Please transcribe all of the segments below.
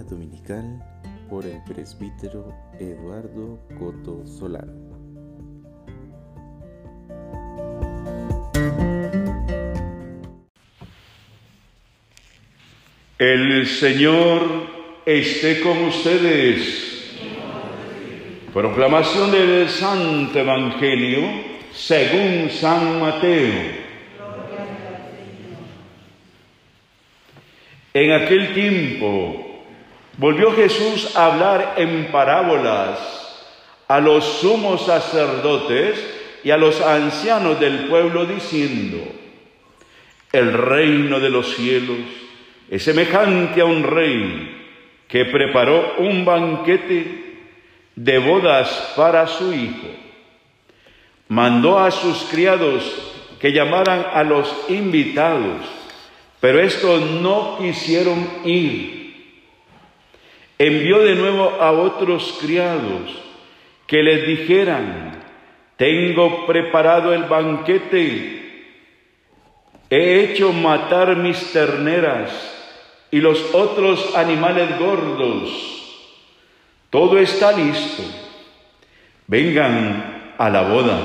Dominical por el presbítero Eduardo Coto Solano. El Señor esté con ustedes. Proclamación del Santo Evangelio según San Mateo. En aquel tiempo volvió Jesús a hablar en parábolas a los sumos sacerdotes y a los ancianos del pueblo diciendo, el reino de los cielos es semejante a un rey que preparó un banquete de bodas para su hijo. Mandó a sus criados que llamaran a los invitados, pero estos no quisieron ir. Envió de nuevo a otros criados que les dijeran, tengo preparado el banquete, he hecho matar mis terneras y los otros animales gordos todo está listo. Vengan a la boda.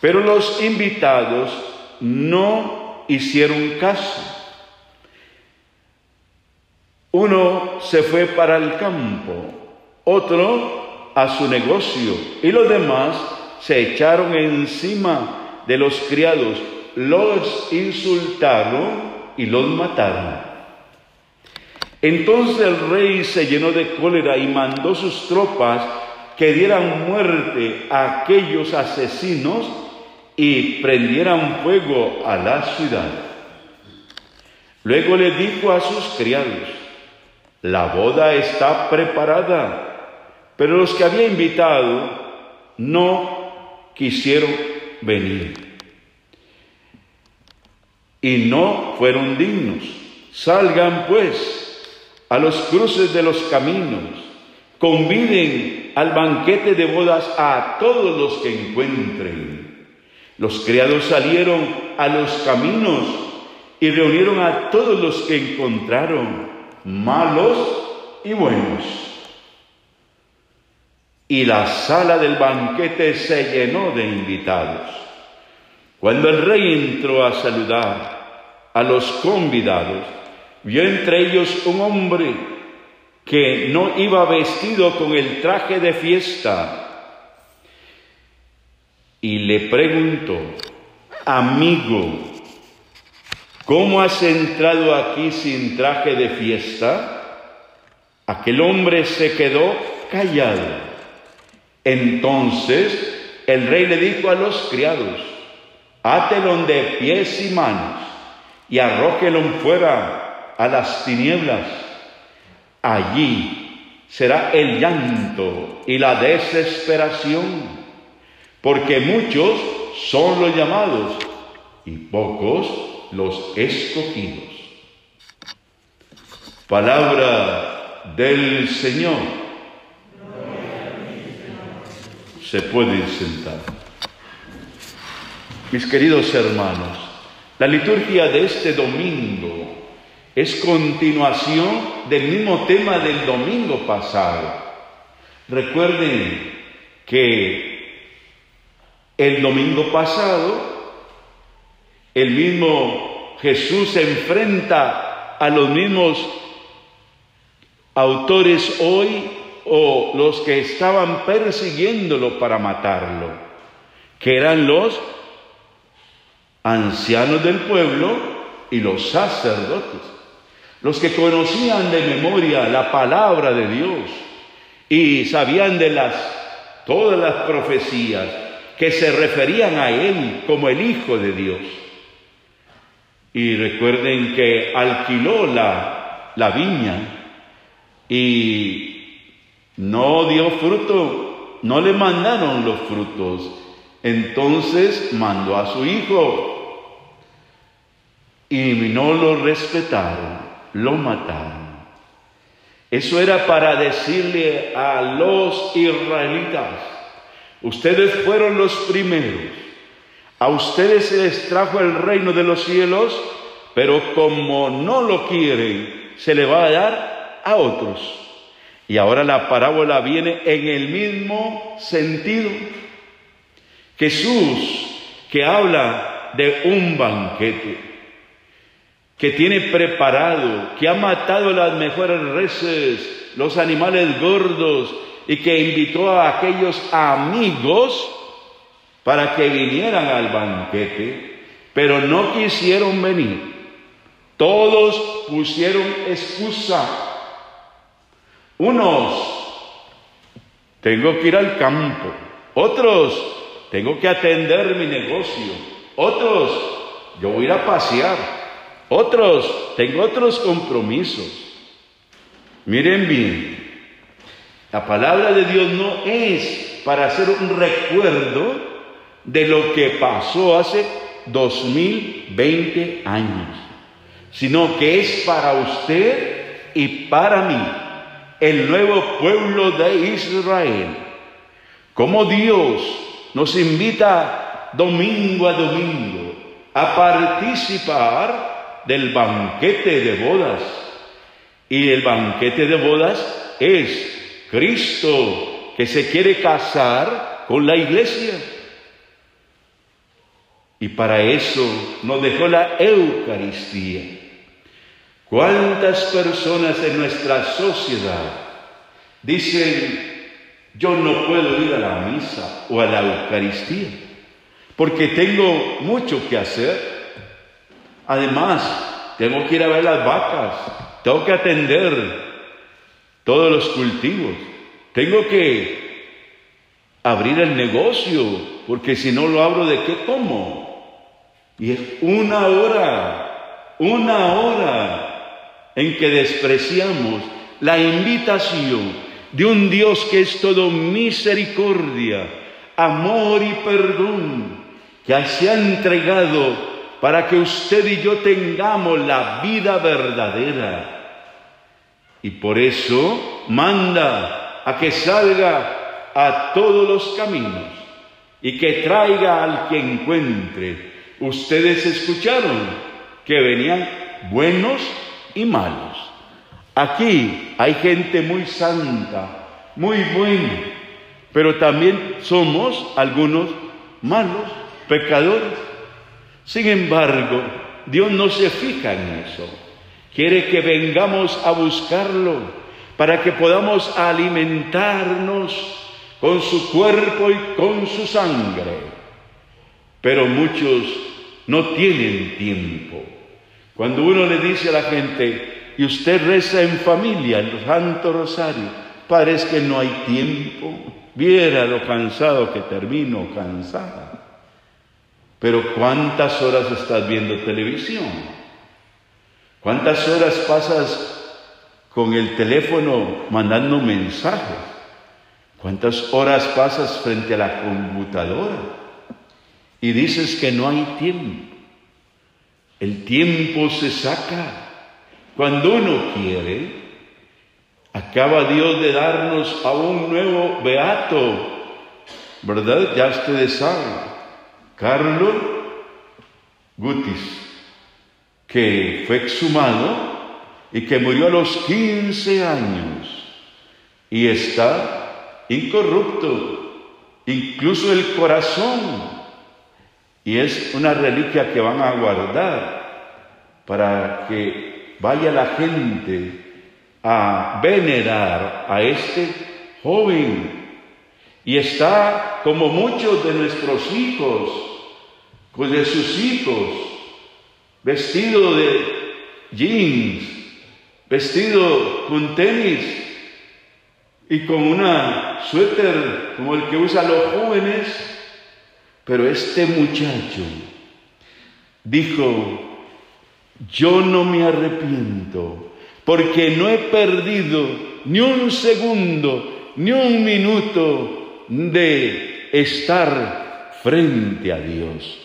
Pero los invitados no hicieron caso. Uno se fue para el campo, otro a su negocio y los demás se echaron encima de los criados, los insultaron y los mataron. Entonces el rey se llenó de cólera y mandó sus tropas que dieran muerte a aquellos asesinos y prendieran fuego a la ciudad. Luego le dijo a sus criados, la boda está preparada, pero los que había invitado no quisieron venir y no fueron dignos. Salgan pues a los cruces de los caminos, conviden al banquete de bodas a todos los que encuentren. Los criados salieron a los caminos y reunieron a todos los que encontraron, malos y buenos. Y la sala del banquete se llenó de invitados. Cuando el rey entró a saludar a los convidados, vio entre ellos un hombre que no iba vestido con el traje de fiesta y le preguntó, amigo, ¿cómo has entrado aquí sin traje de fiesta? Aquel hombre se quedó callado. Entonces el rey le dijo a los criados, átelo de pies y manos y arrójelo fuera a las tinieblas. Allí será el llanto y la desesperación, porque muchos son los llamados y pocos los escogidos. Palabra del Señor. Se pueden sentar. Mis queridos hermanos, la liturgia de este domingo es continuación del mismo tema del domingo pasado. Recuerden que el domingo pasado el mismo Jesús se enfrenta a los mismos autores hoy o los que estaban persiguiéndolo para matarlo, que eran los ancianos del pueblo y los sacerdotes los que conocían de memoria la palabra de Dios y sabían de las todas las profecías que se referían a él como el hijo de Dios. Y recuerden que alquiló la, la viña y no dio fruto, no le mandaron los frutos. Entonces mandó a su hijo y no lo respetaron lo mataron. Eso era para decirle a los israelitas, ustedes fueron los primeros, a ustedes se les trajo el reino de los cielos, pero como no lo quieren, se le va a dar a otros. Y ahora la parábola viene en el mismo sentido. Jesús que habla de un banquete, que tiene preparado, que ha matado las mejores reses, los animales gordos, y que invitó a aquellos amigos para que vinieran al banquete, pero no quisieron venir. Todos pusieron excusa. Unos, tengo que ir al campo. Otros, tengo que atender mi negocio. Otros, yo voy a ir a pasear. Otros, tengo otros compromisos. Miren bien, la palabra de Dios no es para hacer un recuerdo de lo que pasó hace 2020 años, sino que es para usted y para mí el nuevo pueblo de Israel. Como Dios nos invita domingo a domingo a participar del banquete de bodas. Y el banquete de bodas es Cristo que se quiere casar con la iglesia. Y para eso nos dejó la Eucaristía. ¿Cuántas personas en nuestra sociedad dicen, yo no puedo ir a la misa o a la Eucaristía porque tengo mucho que hacer? Además, tengo que ir a ver las vacas, tengo que atender todos los cultivos, tengo que abrir el negocio, porque si no lo abro, ¿de qué como? Y es una hora, una hora en que despreciamos la invitación de un Dios que es todo misericordia, amor y perdón, que se ha entregado para que usted y yo tengamos la vida verdadera. Y por eso manda a que salga a todos los caminos y que traiga al que encuentre. Ustedes escucharon que venían buenos y malos. Aquí hay gente muy santa, muy buena, pero también somos algunos malos, pecadores. Sin embargo, Dios no se fija en eso. Quiere que vengamos a buscarlo para que podamos alimentarnos con su cuerpo y con su sangre. Pero muchos no tienen tiempo. Cuando uno le dice a la gente, y usted reza en familia el Santo Rosario, parece que no hay tiempo. Viera lo cansado que termino, cansada. Pero ¿cuántas horas estás viendo televisión? ¿Cuántas horas pasas con el teléfono mandando mensajes? ¿Cuántas horas pasas frente a la computadora? Y dices que no hay tiempo. El tiempo se saca cuando uno quiere. Acaba Dios de darnos a un nuevo beato, ¿verdad? Ya ustedes saben, Carlos Gutis, que fue exhumado y que murió a los 15 años y está incorrupto, incluso el corazón y es una reliquia que van a guardar para que vaya la gente a venerar a este joven. Y está como muchos de nuestros hijos, pues de sus hijos, vestido de jeans, vestido con tenis y con una suéter como el que usan los jóvenes pero este muchacho dijo, yo no me arrepiento porque no he perdido ni un segundo, ni un minuto de estar frente a Dios.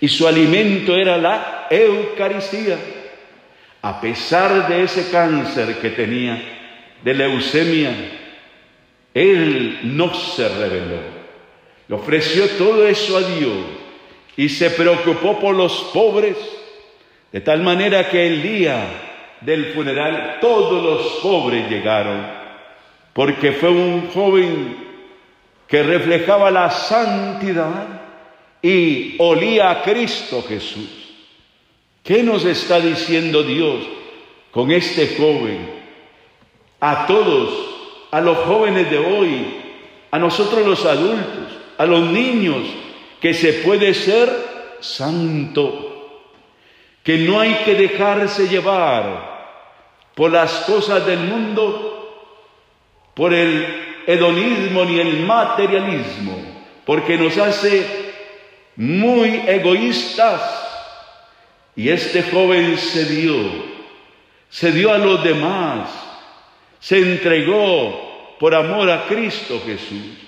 Y su alimento era la Eucaristía. A pesar de ese cáncer que tenía, de leucemia, él no se rebeló. Le ofreció todo eso a Dios y se preocupó por los pobres, de tal manera que el día del funeral todos los pobres llegaron, porque fue un joven que reflejaba la santidad y olía a Cristo Jesús. ¿Qué nos está diciendo Dios con este joven? A todos, a los jóvenes de hoy, a nosotros los adultos, a los niños, que se puede ser santo, que no hay que dejarse llevar por las cosas del mundo, por el hedonismo ni el materialismo, porque nos hace muy egoístas. Y este joven se dio, se dio a los demás, se entregó por amor a Cristo Jesús.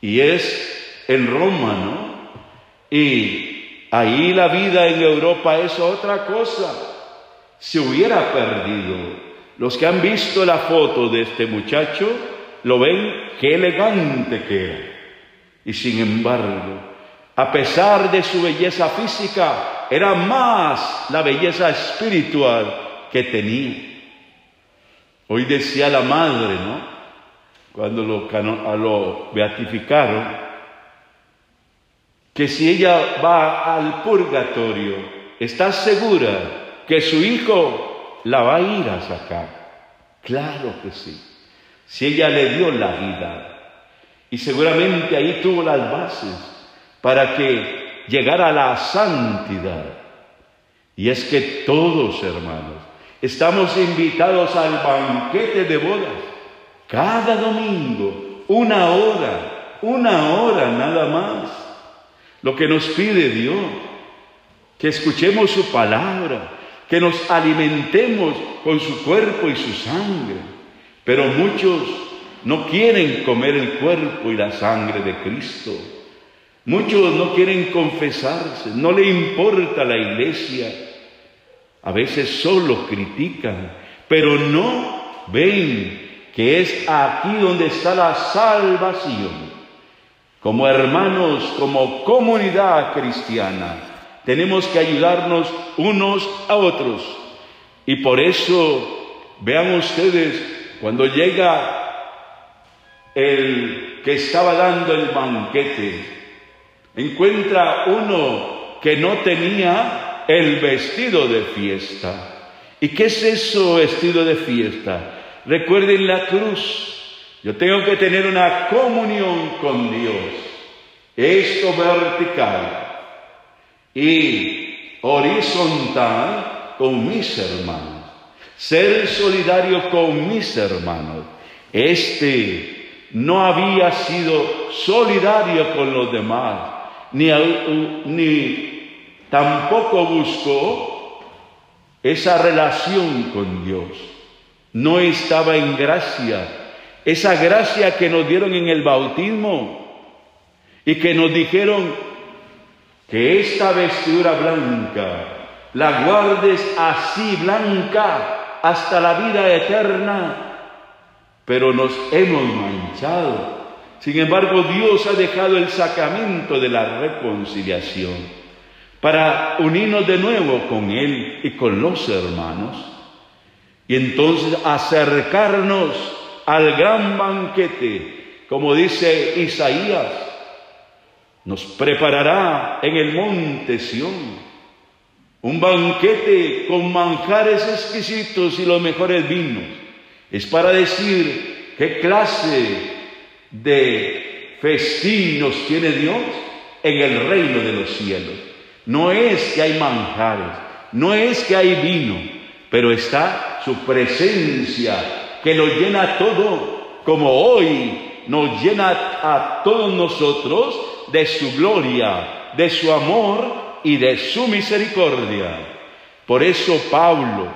Y es en Roma, ¿no? Y ahí la vida en Europa es otra cosa. Se hubiera perdido. Los que han visto la foto de este muchacho lo ven qué elegante que era. Y sin embargo, a pesar de su belleza física, era más la belleza espiritual que tenía. Hoy decía la madre, ¿no? Cuando lo, lo beatificaron, que si ella va al purgatorio, está segura que su hijo la va a ir a sacar. Claro que sí. Si ella le dio la vida. Y seguramente ahí tuvo las bases para que llegara a la santidad. Y es que todos, hermanos, estamos invitados al banquete de bodas. Cada domingo, una hora, una hora nada más. Lo que nos pide Dios, que escuchemos su palabra, que nos alimentemos con su cuerpo y su sangre. Pero muchos no quieren comer el cuerpo y la sangre de Cristo. Muchos no quieren confesarse, no le importa la iglesia. A veces solo critican, pero no ven que es aquí donde está la salvación. Como hermanos, como comunidad cristiana, tenemos que ayudarnos unos a otros. Y por eso, vean ustedes, cuando llega el que estaba dando el banquete, encuentra uno que no tenía el vestido de fiesta. ¿Y qué es eso vestido de fiesta? Recuerden la cruz. Yo tengo que tener una comunión con Dios. Esto vertical y horizontal con mis hermanos. Ser solidario con mis hermanos. Este no había sido solidario con los demás ni, tampoco buscó esa relación con Dios. No estaba en gracia. Esa gracia que nos dieron en el bautismo y que nos dijeron que esta vestidura blanca la guardes así blanca hasta la vida eterna, pero nos hemos manchado sin embargo, Dios ha dejado el sacramento de la reconciliación para unirnos de nuevo con Él y con los hermanos y entonces acercarnos al gran banquete, como dice Isaías, nos preparará en el monte Sión un banquete con manjares exquisitos y los mejores vinos. Es para decir qué clase de festinos tiene Dios en el reino de los cielos. No es que hay manjares, no es que hay vino, pero está su presencia que lo llena todo, como hoy nos llena a todos nosotros de su gloria, de su amor y de su misericordia. Por eso Pablo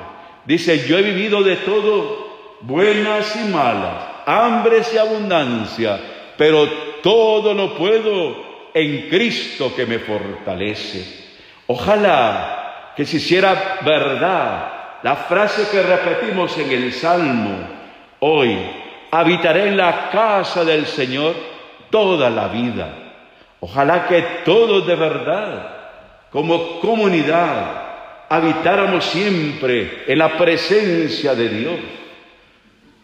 dice, yo he vivido de todo, buenas y malas hambres y abundancia, pero todo lo puedo en Cristo que me fortalece. Ojalá que se hiciera verdad la frase que repetimos en el Salmo hoy, habitaré en la casa del Señor toda la vida. Ojalá que todos de verdad, como comunidad, habitáramos siempre en la presencia de Dios.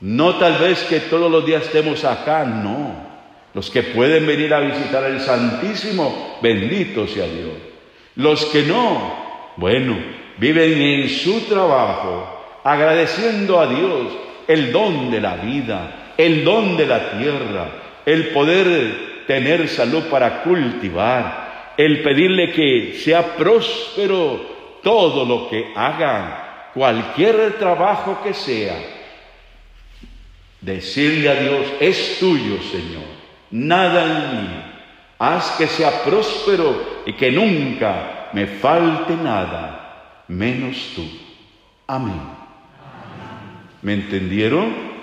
No tal vez que todos los días estemos acá, no. Los que pueden venir a visitar el Santísimo, bendito sea Dios. Los que no, bueno, viven en su trabajo, agradeciendo a Dios el don de la vida, el don de la tierra, el poder tener salud para cultivar, el pedirle que sea próspero todo lo que hagan, cualquier trabajo que sea. Decirle a Dios, es tuyo, Señor, nada en mí. Haz que sea próspero y que nunca me falte nada, menos tú. Amén. ¿Me entendieron?